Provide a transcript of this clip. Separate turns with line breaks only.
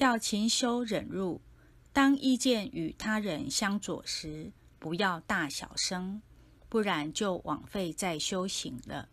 要勤修忍辱当意见与他人相左时不要大小声不然就枉费在修行了。